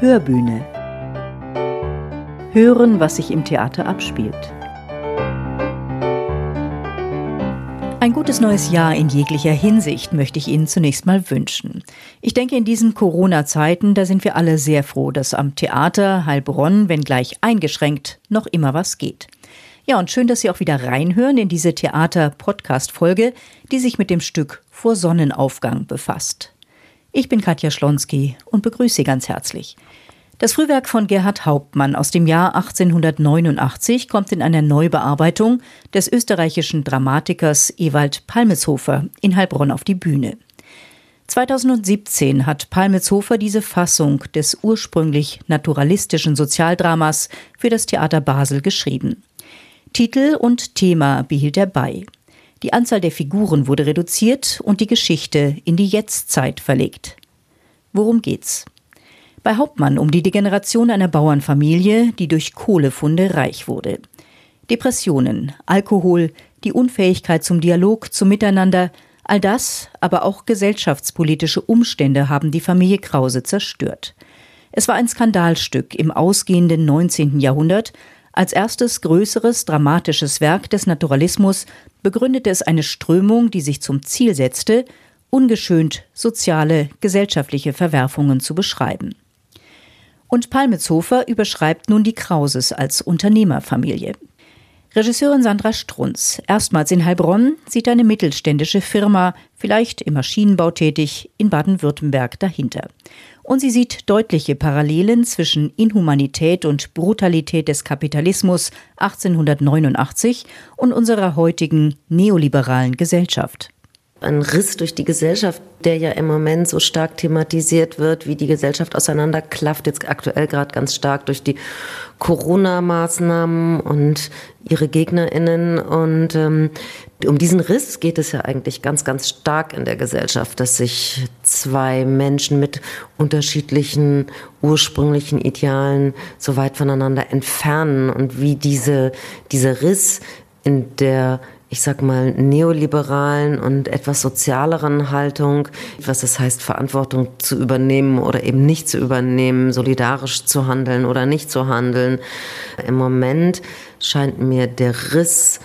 Hörbühne. Hören, was sich im Theater abspielt. Ein gutes neues Jahr in jeglicher Hinsicht möchte ich Ihnen zunächst mal wünschen. Ich denke, in diesen Corona-Zeiten, da sind wir alle sehr froh, dass am Theater Heilbronn, wenngleich eingeschränkt, noch immer was geht. Ja, und schön, dass Sie auch wieder reinhören in diese Theater-Podcast-Folge, die sich mit dem Stück Vor Sonnenaufgang befasst. Ich bin Katja Schlonski und begrüße Sie ganz herzlich. Das Frühwerk von Gerhard Hauptmann aus dem Jahr 1889 kommt in einer Neubearbeitung des österreichischen Dramatikers Ewald Palmeshofer in Heilbronn auf die Bühne. 2017 hat Palmeshofer diese Fassung des ursprünglich naturalistischen Sozialdramas für das Theater Basel geschrieben. Titel und Thema behielt er bei. Die Anzahl der Figuren wurde reduziert und die Geschichte in die Jetztzeit verlegt. Worum geht's? Bei Hauptmann um die Degeneration einer Bauernfamilie, die durch Kohlefunde reich wurde. Depressionen, Alkohol, die Unfähigkeit zum Dialog, zum Miteinander, all das, aber auch gesellschaftspolitische Umstände haben die Familie Krause zerstört. Es war ein Skandalstück im ausgehenden 19. Jahrhundert, als erstes größeres dramatisches Werk des Naturalismus begründete es eine Strömung, die sich zum Ziel setzte, ungeschönt soziale, gesellschaftliche Verwerfungen zu beschreiben. Und Palmetshofer überschreibt nun die Krauses als Unternehmerfamilie. Regisseurin Sandra Strunz, erstmals in Heilbronn, sieht eine mittelständische Firma, vielleicht im Maschinenbau tätig, in Baden-Württemberg dahinter. Und sie sieht deutliche Parallelen zwischen Inhumanität und Brutalität des Kapitalismus 1889 und unserer heutigen neoliberalen Gesellschaft ein Riss durch die Gesellschaft, der ja im Moment so stark thematisiert wird, wie die Gesellschaft auseinanderklafft, jetzt aktuell gerade ganz stark durch die Corona-Maßnahmen und ihre GegnerInnen. Und ähm, um diesen Riss geht es ja eigentlich ganz, ganz stark in der Gesellschaft, dass sich zwei Menschen mit unterschiedlichen ursprünglichen Idealen so weit voneinander entfernen und wie diese, dieser Riss in der ich sag mal, neoliberalen und etwas sozialeren Haltung, was es heißt, Verantwortung zu übernehmen oder eben nicht zu übernehmen, solidarisch zu handeln oder nicht zu handeln. Im Moment scheint mir der Riss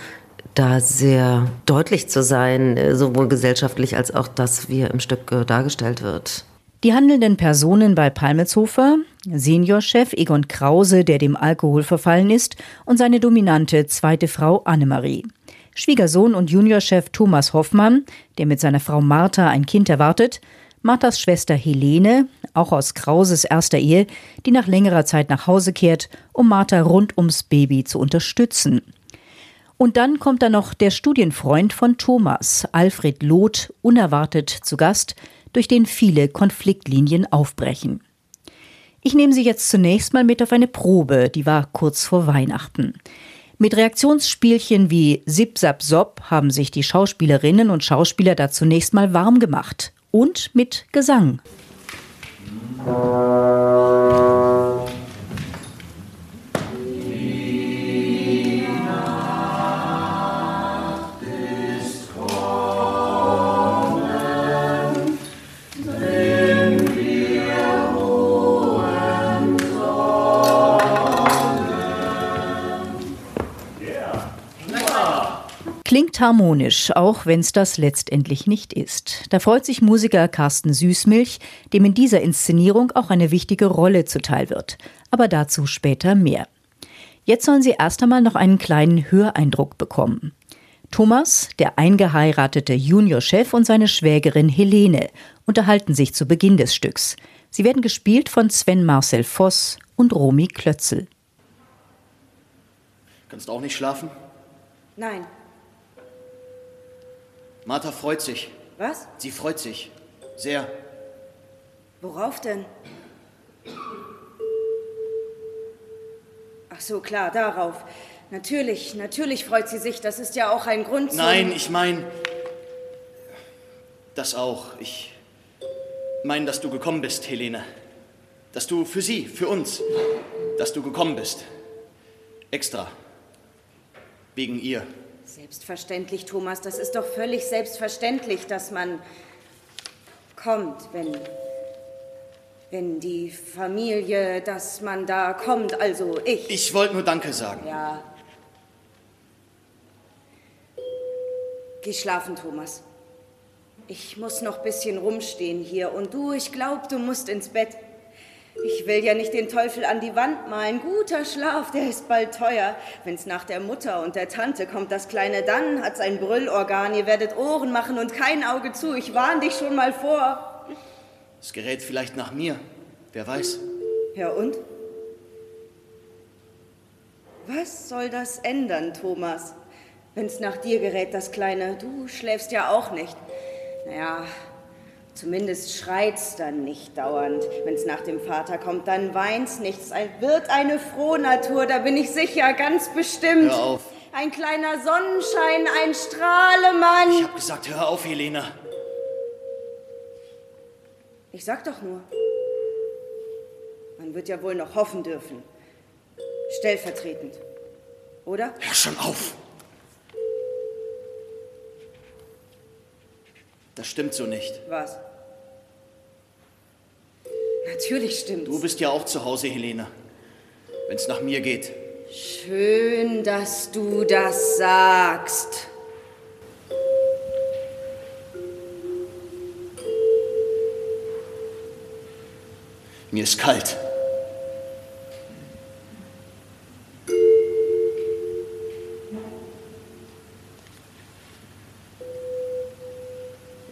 da sehr deutlich zu sein, sowohl gesellschaftlich als auch das, wie er im Stück äh, dargestellt wird. Die handelnden Personen bei Palmetshofer, Seniorchef Egon Krause, der dem Alkohol verfallen ist, und seine dominante zweite Frau Annemarie. Schwiegersohn und Juniorchef Thomas Hoffmann, der mit seiner Frau Martha ein Kind erwartet, Marthas Schwester Helene, auch aus Krauses erster Ehe, die nach längerer Zeit nach Hause kehrt, um Martha rund ums Baby zu unterstützen. Und dann kommt da noch der Studienfreund von Thomas, Alfred Loth, unerwartet zu Gast, durch den viele Konfliktlinien aufbrechen. Ich nehme Sie jetzt zunächst mal mit auf eine Probe, die war kurz vor Weihnachten. Mit Reaktionsspielchen wie Sip Sap Sop haben sich die Schauspielerinnen und Schauspieler da zunächst mal warm gemacht. Und mit Gesang. Harmonisch, auch wenn es das letztendlich nicht ist. Da freut sich Musiker Carsten Süßmilch, dem in dieser Inszenierung auch eine wichtige Rolle zuteil wird. Aber dazu später mehr. Jetzt sollen Sie erst einmal noch einen kleinen Höreindruck bekommen. Thomas, der eingeheiratete Juniorchef und seine Schwägerin Helene unterhalten sich zu Beginn des Stücks. Sie werden gespielt von Sven Marcel Voss und Romy Klötzel. Kannst du auch nicht schlafen? Nein, Martha freut sich. Was? Sie freut sich. Sehr. Worauf denn? Ach so, klar, darauf. Natürlich, natürlich freut sie sich. Das ist ja auch ein Grund. Nein, ich meine. Das auch. Ich meine, dass du gekommen bist, Helene. Dass du für sie, für uns, dass du gekommen bist. Extra. Wegen ihr. Selbstverständlich, Thomas, das ist doch völlig selbstverständlich, dass man kommt, wenn wenn die Familie, dass man da kommt, also ich. Ich wollte nur Danke sagen. Ja. Geh schlafen, Thomas. Ich muss noch ein bisschen rumstehen hier und du, ich glaub, du musst ins Bett. Ich will ja nicht den Teufel an die Wand malen. Guter Schlaf, der ist bald teuer. Wenn's nach der Mutter und der Tante kommt, das Kleine dann hat sein Brüllorgan. Ihr werdet Ohren machen und kein Auge zu. Ich warn dich schon mal vor. Es gerät vielleicht nach mir. Wer weiß. Ja und? Was soll das ändern, Thomas? Wenn's nach dir gerät, das Kleine. Du schläfst ja auch nicht. Naja, Zumindest schreit's dann nicht dauernd. Wenn's nach dem Vater kommt, dann weint's nichts. Ein, wird eine Frohnatur, da bin ich sicher, ganz bestimmt. Hör auf. Ein kleiner Sonnenschein, ein Strahlemann. Ich hab gesagt, hör auf, Helena. Ich sag doch nur. Man wird ja wohl noch hoffen dürfen. Stellvertretend. Oder? Hör schon auf. Das stimmt so nicht. Was? Natürlich stimmt's. Du bist ja auch zu Hause, Helene. Wenn's nach mir geht. Schön, dass du das sagst. Mir ist kalt.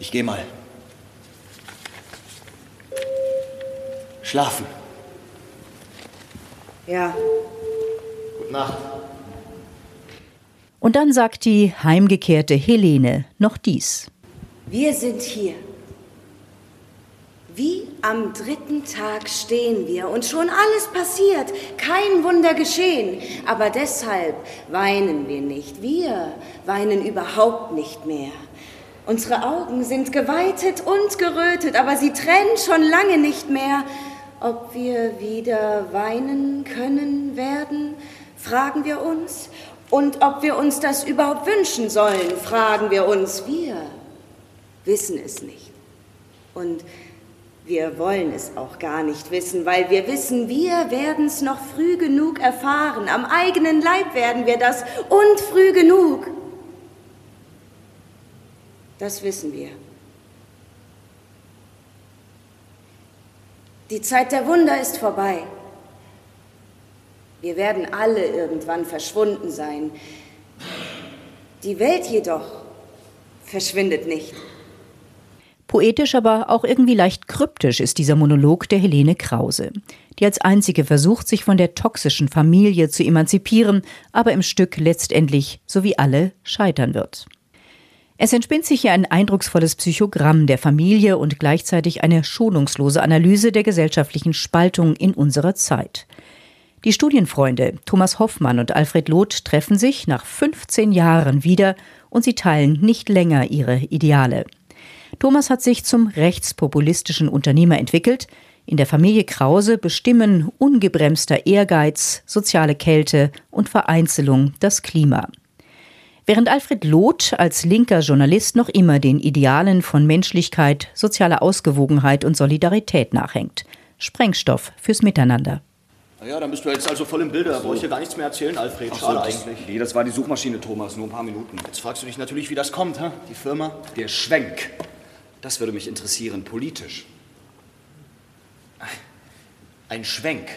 Ich geh mal. Schlafen. Ja, Gute Nacht. Und dann sagt die heimgekehrte Helene noch dies. wir sind hier. Wie am dritten Tag stehen wir und schon alles passiert, kein Wunder geschehen. Aber deshalb weinen wir nicht. Wir weinen überhaupt nicht mehr. Unsere Augen sind geweitet und gerötet, aber sie trennen schon lange nicht mehr. Ob wir wieder weinen können werden, fragen wir uns. Und ob wir uns das überhaupt wünschen sollen, fragen wir uns. Wir wissen es nicht. Und wir wollen es auch gar nicht wissen, weil wir wissen, wir werden es noch früh genug erfahren. Am eigenen Leib werden wir das und früh genug. Das wissen wir. Die Zeit der Wunder ist vorbei. Wir werden alle irgendwann verschwunden sein. Die Welt jedoch verschwindet nicht. Poetisch, aber auch irgendwie leicht kryptisch ist dieser Monolog der Helene Krause, die als einzige versucht, sich von der toxischen Familie zu emanzipieren, aber im Stück letztendlich, so wie alle, scheitern wird. Es entspinnt sich hier ein eindrucksvolles Psychogramm der Familie und gleichzeitig eine schonungslose Analyse der gesellschaftlichen Spaltung in unserer Zeit. Die Studienfreunde Thomas Hoffmann und Alfred Loth treffen sich nach 15 Jahren wieder und sie teilen nicht länger ihre Ideale. Thomas hat sich zum rechtspopulistischen Unternehmer entwickelt. In der Familie Krause bestimmen ungebremster Ehrgeiz, soziale Kälte und Vereinzelung das Klima. Während Alfred Loth als linker Journalist noch immer den Idealen von Menschlichkeit, sozialer Ausgewogenheit und Solidarität nachhängt. Sprengstoff fürs Miteinander. Naja, dann bist du jetzt also voll im Bilde. Da brauche ich dir gar nichts mehr erzählen, Alfred. Schade das, eigentlich. Nee, das war die Suchmaschine, Thomas. Nur ein paar Minuten. Jetzt fragst du dich natürlich, wie das kommt, hä? die Firma. Der Schwenk. Das würde mich interessieren, politisch. Ein Schwenk.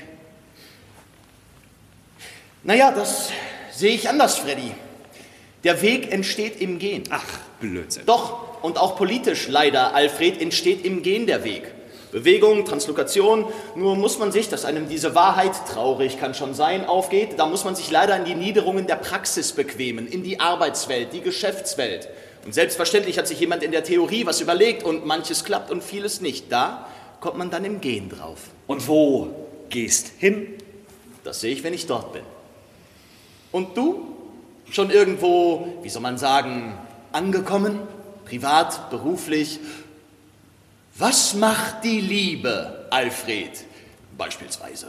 Naja, das sehe ich anders, Freddy. Der Weg entsteht im Gehen. Ach, Blödsinn. Doch, und auch politisch leider, Alfred, entsteht im Gehen der Weg. Bewegung, Translokation, nur muss man sich, dass einem diese Wahrheit, traurig kann schon sein, aufgeht, da muss man sich leider in die Niederungen der Praxis bequemen, in die Arbeitswelt, die Geschäftswelt. Und selbstverständlich hat sich jemand in der Theorie was überlegt und manches klappt und vieles nicht. Da kommt man dann im Gehen drauf. Und wo gehst hin? Das sehe ich, wenn ich dort bin. Und du? Schon irgendwo, wie soll man sagen, angekommen? Privat, beruflich? Was macht die Liebe, Alfred, beispielsweise?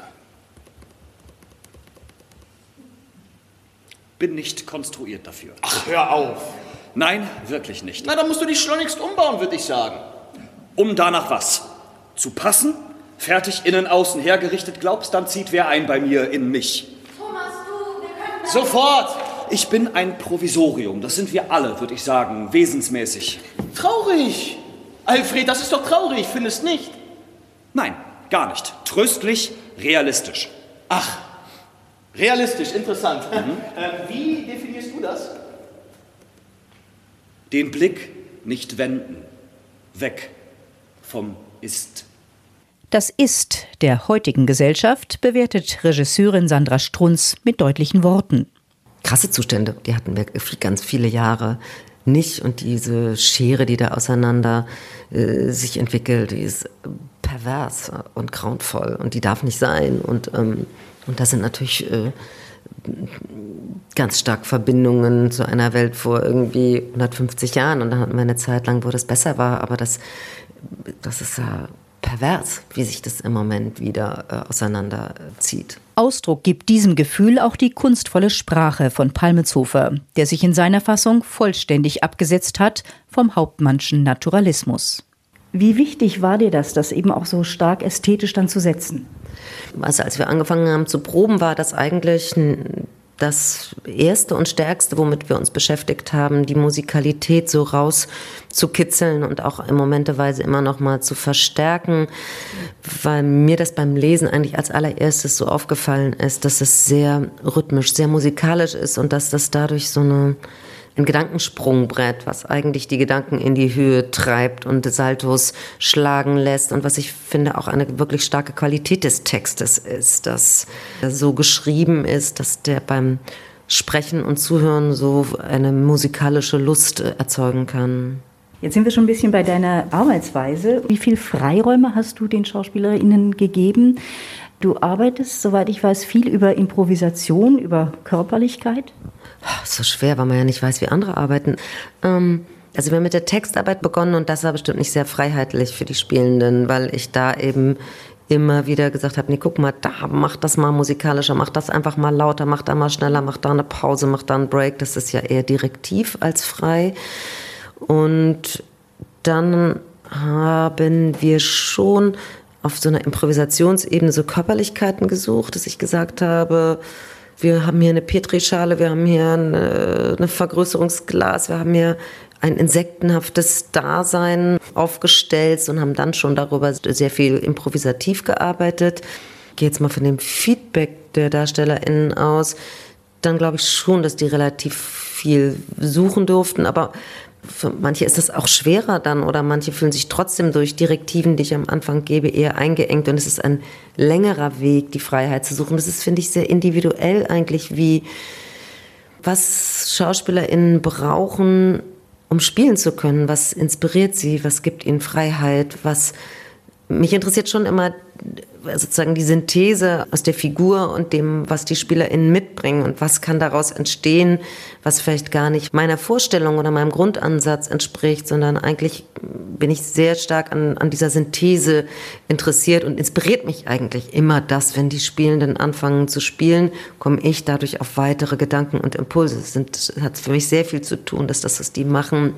Bin nicht konstruiert dafür. Ach, hör auf. Nein, wirklich nicht. Na, dann musst du dich schleunigst umbauen, würde ich sagen. Um danach was? Zu passen? Fertig innen, außen hergerichtet, glaubst, dann zieht wer ein bei mir in mich. Thomas, du, wir können... Sofort! Ich bin ein Provisorium, das sind wir alle, würde ich sagen, wesensmäßig. Traurig! Alfred, das ist doch traurig, findest nicht? Nein, gar nicht. Tröstlich, realistisch. Ach, realistisch, interessant. Mhm. ähm, wie definierst du das? Den Blick nicht wenden. Weg vom Ist. Das Ist der heutigen Gesellschaft bewertet Regisseurin Sandra Strunz mit deutlichen Worten. Krasse Zustände, die hatten wir ganz viele Jahre nicht. Und diese Schere, die da auseinander äh, sich entwickelt, die ist pervers und grauenvoll und die darf nicht sein. Und, ähm, und da sind natürlich äh, ganz stark Verbindungen zu einer Welt vor irgendwie 150 Jahren. Und dann hatten wir eine Zeit lang, wo das besser war, aber das, das ist ja pervers, wie sich das im Moment wieder äh, auseinanderzieht. Ausdruck gibt diesem Gefühl auch die kunstvolle Sprache von Palmetshofer, der sich in seiner Fassung vollständig abgesetzt hat vom Hauptmannschen Naturalismus. Wie wichtig war dir das, das eben auch so stark ästhetisch dann zu setzen? Also als wir angefangen haben zu proben, war das eigentlich das erste und stärkste, womit wir uns beschäftigt haben, die Musikalität so rauszukitzeln und auch im Momenteweise immer noch mal zu verstärken, weil mir das beim Lesen eigentlich als allererstes so aufgefallen ist, dass es sehr rhythmisch, sehr musikalisch ist und dass das dadurch so eine ein Gedankensprungbrett, was eigentlich die Gedanken in die Höhe treibt und Saltos schlagen lässt und was ich finde auch eine wirklich starke Qualität des Textes ist, dass er so geschrieben ist, dass der beim Sprechen und Zuhören so eine musikalische Lust erzeugen kann. Jetzt sind wir schon ein bisschen bei deiner Arbeitsweise. Wie viel Freiräume hast du den SchauspielerInnen gegeben? Du arbeitest, soweit ich weiß, viel über Improvisation, über Körperlichkeit. So schwer, weil man ja nicht weiß, wie andere arbeiten. Ähm, also wir haben mit der Textarbeit begonnen und das war bestimmt nicht sehr freiheitlich für die Spielenden, weil ich da eben immer wieder gesagt habe, nee, guck mal, da mach das mal musikalischer, mach das einfach mal lauter, mach da mal schneller, mach da eine Pause, mach da einen Break. Das ist ja eher direktiv als frei. Und dann haben wir schon auf so einer Improvisationsebene so Körperlichkeiten gesucht, dass ich gesagt habe, wir haben hier eine Petrischale, wir haben hier eine, eine Vergrößerungsglas, wir haben hier ein insektenhaftes Dasein aufgestellt und haben dann schon darüber sehr viel improvisativ gearbeitet. Ich gehe jetzt mal von dem Feedback der DarstellerInnen aus. Dann glaube ich schon, dass die relativ viel suchen durften, aber für manche ist das auch schwerer dann oder manche fühlen sich trotzdem durch Direktiven, die ich am Anfang gebe, eher eingeengt und es ist ein längerer Weg, die Freiheit zu suchen. Das ist, finde ich, sehr individuell eigentlich, wie was SchauspielerInnen brauchen, um spielen zu können. Was inspiriert sie? Was gibt ihnen Freiheit? Was mich interessiert schon immer sozusagen die Synthese aus der Figur und dem, was die SpielerInnen mitbringen und was kann daraus entstehen, was vielleicht gar nicht meiner Vorstellung oder meinem Grundansatz entspricht, sondern eigentlich bin ich sehr stark an, an dieser Synthese interessiert und inspiriert mich eigentlich immer das, wenn die Spielenden anfangen zu spielen, komme ich dadurch auf weitere Gedanken und Impulse. Sind, hat für mich sehr viel zu tun, dass das, was die machen,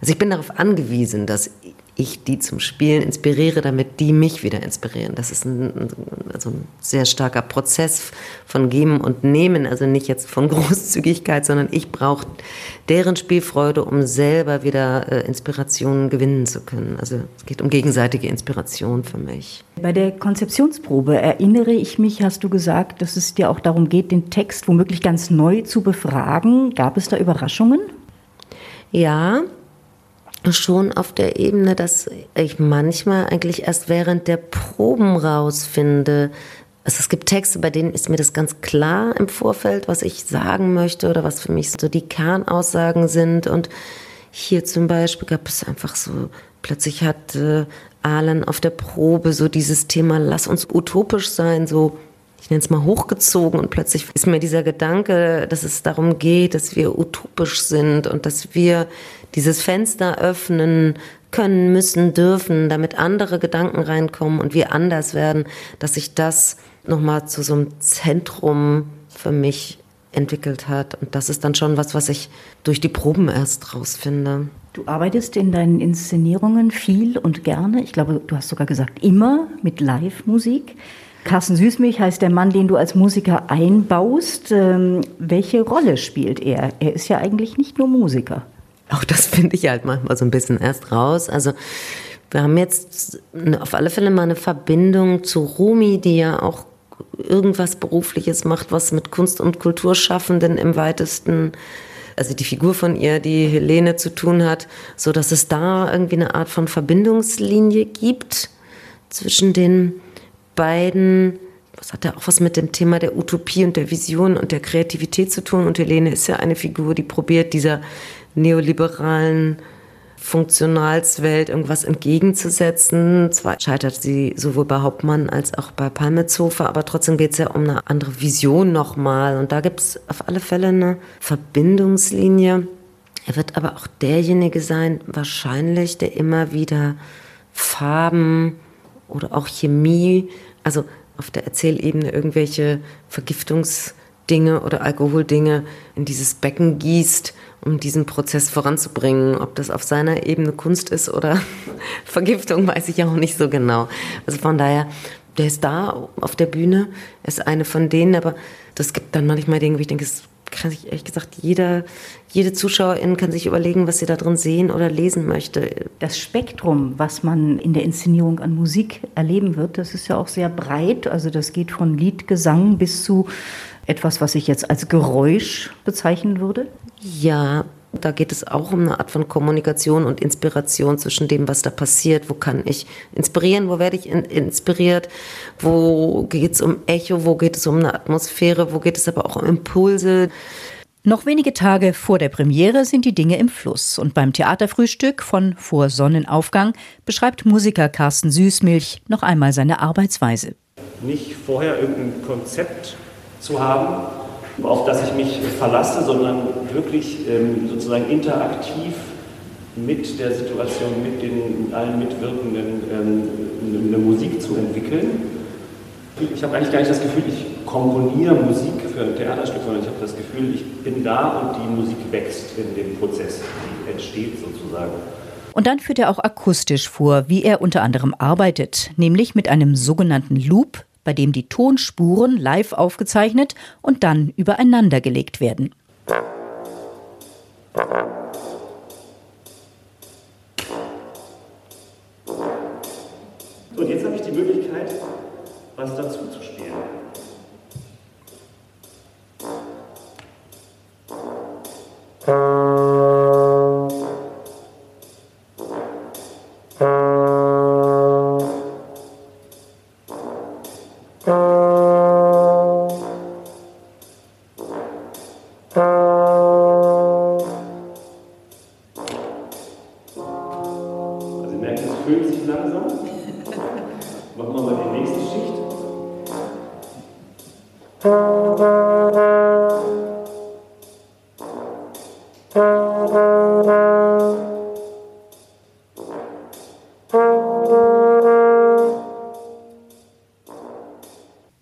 also ich bin darauf angewiesen, dass ich die zum Spielen inspiriere, damit die mich wieder inspirieren. Das ist ein, also ein sehr starker Prozess von Geben und Nehmen, also nicht jetzt von Großzügigkeit, sondern ich brauche deren Spielfreude, um selber wieder äh, Inspirationen gewinnen zu können. Also es geht um gegenseitige Inspiration für mich. Bei der Konzeptionsprobe erinnere ich mich, hast du gesagt, dass es dir auch darum geht, den Text womöglich ganz neu zu befragen. Gab es da Überraschungen? Ja, schon auf der Ebene, dass ich manchmal eigentlich erst während der Proben rausfinde. Also es gibt Texte, bei denen ist mir das ganz klar im Vorfeld, was ich sagen möchte oder was für mich so die Kernaussagen sind. Und hier zum Beispiel gab es einfach so, plötzlich hat äh, Alan auf der Probe so dieses Thema, lass uns utopisch sein, so ich nenne es mal hochgezogen und plötzlich ist mir dieser Gedanke, dass es darum geht, dass wir utopisch sind und dass wir dieses Fenster öffnen können, müssen, dürfen, damit andere Gedanken reinkommen und wir anders werden, dass sich das nochmal zu so einem Zentrum für mich entwickelt hat. Und das ist dann schon was, was ich durch die Proben erst rausfinde. Du arbeitest in deinen Inszenierungen viel und gerne, ich glaube, du hast sogar gesagt immer mit Live-Musik. Carsten Süßmilch heißt der Mann, den du als Musiker einbaust. Ähm, welche Rolle spielt er? Er ist ja eigentlich nicht nur Musiker. Auch das finde ich halt manchmal so ein bisschen erst raus. Also wir haben jetzt auf alle Fälle mal eine Verbindung zu Rumi, die ja auch irgendwas Berufliches macht, was mit Kunst- und Kulturschaffenden im weitesten also die Figur von ihr, die Helene zu tun hat, so dass es da irgendwie eine Art von Verbindungslinie gibt zwischen den beiden. Das hat ja auch was mit dem Thema der Utopie und der Vision und der Kreativität zu tun. Und Helene ist ja eine Figur, die probiert, dieser neoliberalen Funktionalswelt irgendwas entgegenzusetzen. Zwar scheitert sie sowohl bei Hauptmann als auch bei Palmezofer, aber trotzdem geht es ja um eine andere Vision nochmal. Und da gibt es auf alle Fälle eine Verbindungslinie. Er wird aber auch derjenige sein, wahrscheinlich, der immer wieder Farben oder auch Chemie, also auf der Erzählebene irgendwelche Vergiftungsdinge oder Alkoholdinge in dieses Becken gießt um diesen Prozess voranzubringen. Ob das auf seiner Ebene Kunst ist oder Vergiftung, weiß ich auch nicht so genau. Also von daher, der ist da auf der Bühne, ist eine von denen, aber das gibt dann manchmal Dinge, wo ich denke, es kann sich ehrlich gesagt jeder, jede Zuschauerin kann sich überlegen, was sie da drin sehen oder lesen möchte. Das Spektrum, was man in der Inszenierung an Musik erleben wird, das ist ja auch sehr breit. Also das geht von Liedgesang bis zu etwas, was ich jetzt als Geräusch bezeichnen würde? Ja, da geht es auch um eine Art von Kommunikation und Inspiration zwischen dem, was da passiert. Wo kann ich inspirieren? Wo werde ich in inspiriert? Wo geht es um Echo? Wo geht es um eine Atmosphäre? Wo geht es aber auch um Impulse? Noch wenige Tage vor der Premiere sind die Dinge im Fluss. Und beim Theaterfrühstück von Vor Sonnenaufgang beschreibt Musiker Carsten Süßmilch noch einmal seine Arbeitsweise. Nicht vorher irgendein Konzept zu haben, auf das ich mich verlasse, sondern wirklich ähm, sozusagen interaktiv mit der Situation, mit den allen Mitwirkenden ähm, eine Musik zu entwickeln. Ich habe eigentlich gar nicht das Gefühl, ich komponiere Musik für ein Theaterstück, sondern ich habe das Gefühl, ich bin da und die Musik wächst in dem Prozess, die entsteht sozusagen. Und dann führt er auch akustisch vor, wie er unter anderem arbeitet, nämlich mit einem sogenannten Loop, bei dem die Tonspuren live aufgezeichnet und dann übereinander gelegt werden. Und jetzt habe ich die Möglichkeit, was dazu zu spielen.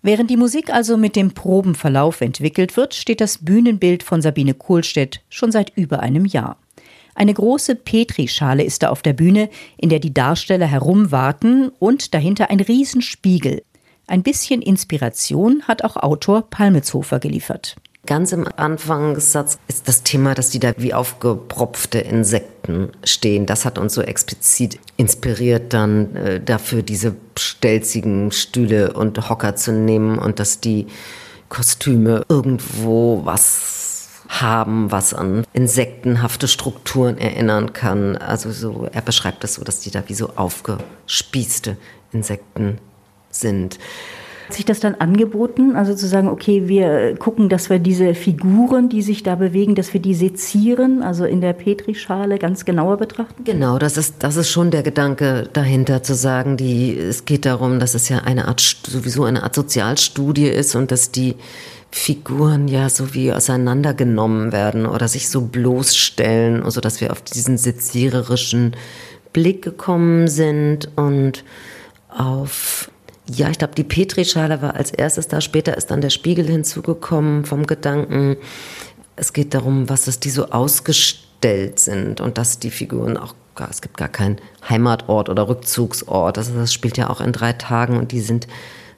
Während die Musik also mit dem Probenverlauf entwickelt wird, steht das Bühnenbild von Sabine Kohlstedt schon seit über einem Jahr. Eine große Petrischale ist da auf der Bühne, in der die Darsteller herumwarten und dahinter ein Riesenspiegel. Ein bisschen Inspiration hat auch Autor Palmetshofer geliefert. Ganz im Anfangssatz ist das Thema, dass die da wie aufgepropfte Insekten stehen. Das hat uns so explizit inspiriert, dann äh, dafür diese stelzigen Stühle und Hocker zu nehmen und dass die Kostüme irgendwo was haben, was an insektenhafte Strukturen erinnern kann. Also so, er beschreibt das so, dass die da wie so aufgespießte Insekten sind. Hat sich das dann angeboten, also zu sagen, okay, wir gucken, dass wir diese Figuren, die sich da bewegen, dass wir die sezieren, also in der Petrischale ganz genauer betrachten? Genau, das ist, das ist schon der Gedanke dahinter, zu sagen, die, es geht darum, dass es ja eine Art, sowieso eine Art Sozialstudie ist und dass die Figuren ja so wie auseinandergenommen werden oder sich so bloßstellen, also dass wir auf diesen seziererischen Blick gekommen sind und auf ja, ich glaube, die Petrischale war als erstes da. Später ist dann der Spiegel hinzugekommen vom Gedanken. Es geht darum, was ist die so ausgestellt gestellt sind und dass die Figuren auch gar, es gibt gar keinen Heimatort oder Rückzugsort. Also das spielt ja auch in drei Tagen und die sind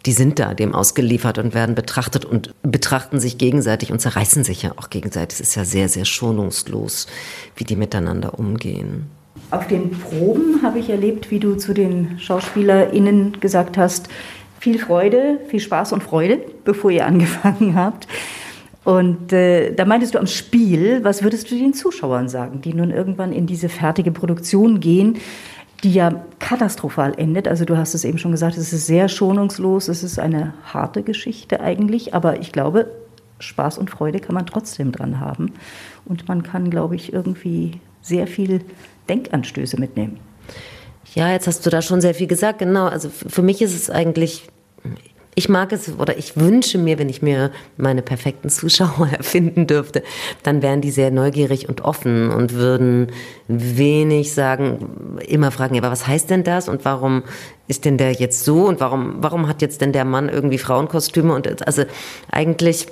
die sind da dem ausgeliefert und werden betrachtet und betrachten sich gegenseitig und zerreißen sich ja auch gegenseitig. Es ist ja sehr, sehr schonungslos, wie die miteinander umgehen. Auf den Proben habe ich erlebt, wie du zu den SchauspielerInnen gesagt hast, viel Freude, viel Spaß und Freude, bevor ihr angefangen habt. Und äh, da meintest du am Spiel, was würdest du den Zuschauern sagen, die nun irgendwann in diese fertige Produktion gehen, die ja katastrophal endet? Also du hast es eben schon gesagt, es ist sehr schonungslos, es ist eine harte Geschichte eigentlich, aber ich glaube, Spaß und Freude kann man trotzdem dran haben. Und man kann, glaube ich, irgendwie sehr viel Denkanstöße mitnehmen. Ja, jetzt hast du da schon sehr viel gesagt. Genau, also für mich ist es eigentlich ich mag es oder ich wünsche mir, wenn ich mir meine perfekten Zuschauer erfinden dürfte, dann wären die sehr neugierig und offen und würden wenig sagen, immer fragen, aber was heißt denn das und warum ist denn der jetzt so und warum, warum hat jetzt denn der Mann irgendwie Frauenkostüme und also eigentlich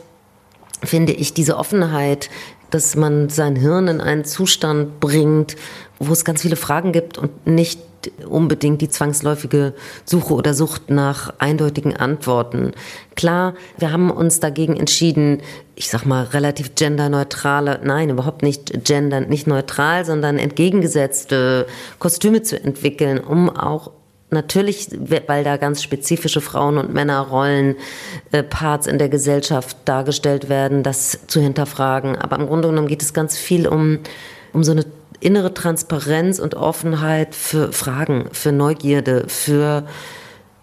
finde ich diese Offenheit, dass man sein Hirn in einen Zustand bringt, wo es ganz viele Fragen gibt und nicht unbedingt die zwangsläufige Suche oder Sucht nach eindeutigen Antworten. Klar, wir haben uns dagegen entschieden, ich sag mal, relativ genderneutrale, nein, überhaupt nicht gender, nicht neutral, sondern entgegengesetzte Kostüme zu entwickeln, um auch Natürlich, weil da ganz spezifische Frauen- und Männerrollen, äh, Parts in der Gesellschaft dargestellt werden, das zu hinterfragen. Aber im Grunde genommen geht es ganz viel um, um so eine innere Transparenz und Offenheit für Fragen, für Neugierde, für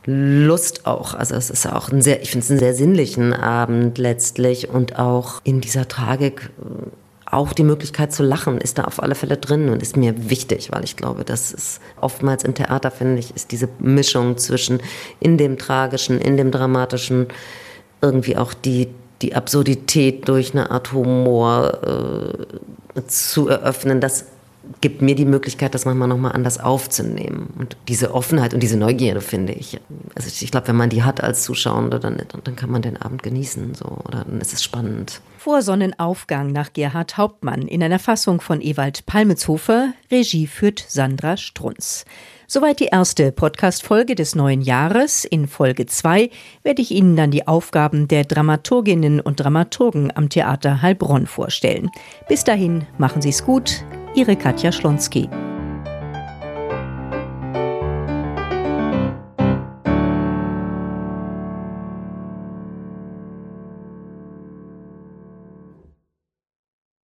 Lust auch. Also es ist auch ein sehr, ich finde es einen sehr sinnlichen Abend letztlich und auch in dieser Tragik äh, auch die Möglichkeit zu lachen ist da auf alle Fälle drin und ist mir wichtig, weil ich glaube, das ist oftmals im Theater, finde ich, ist diese Mischung zwischen in dem Tragischen, in dem Dramatischen irgendwie auch die, die Absurdität durch eine Art Humor äh, zu eröffnen. Das gibt mir die Möglichkeit, das manchmal nochmal anders aufzunehmen. Und diese Offenheit und diese Neugierde, finde ich. Also ich, glaube, wenn man die hat als Zuschauende, dann, dann kann man den Abend genießen. So, oder dann ist es spannend. Vor Sonnenaufgang nach Gerhard Hauptmann in einer Fassung von Ewald Palmetshofer. Regie führt Sandra Strunz. Soweit die erste Podcast-Folge des neuen Jahres. In Folge 2 werde ich Ihnen dann die Aufgaben der Dramaturginnen und Dramaturgen am Theater Heilbronn vorstellen. Bis dahin, machen Sie es gut. Ihre Katja Schlonski.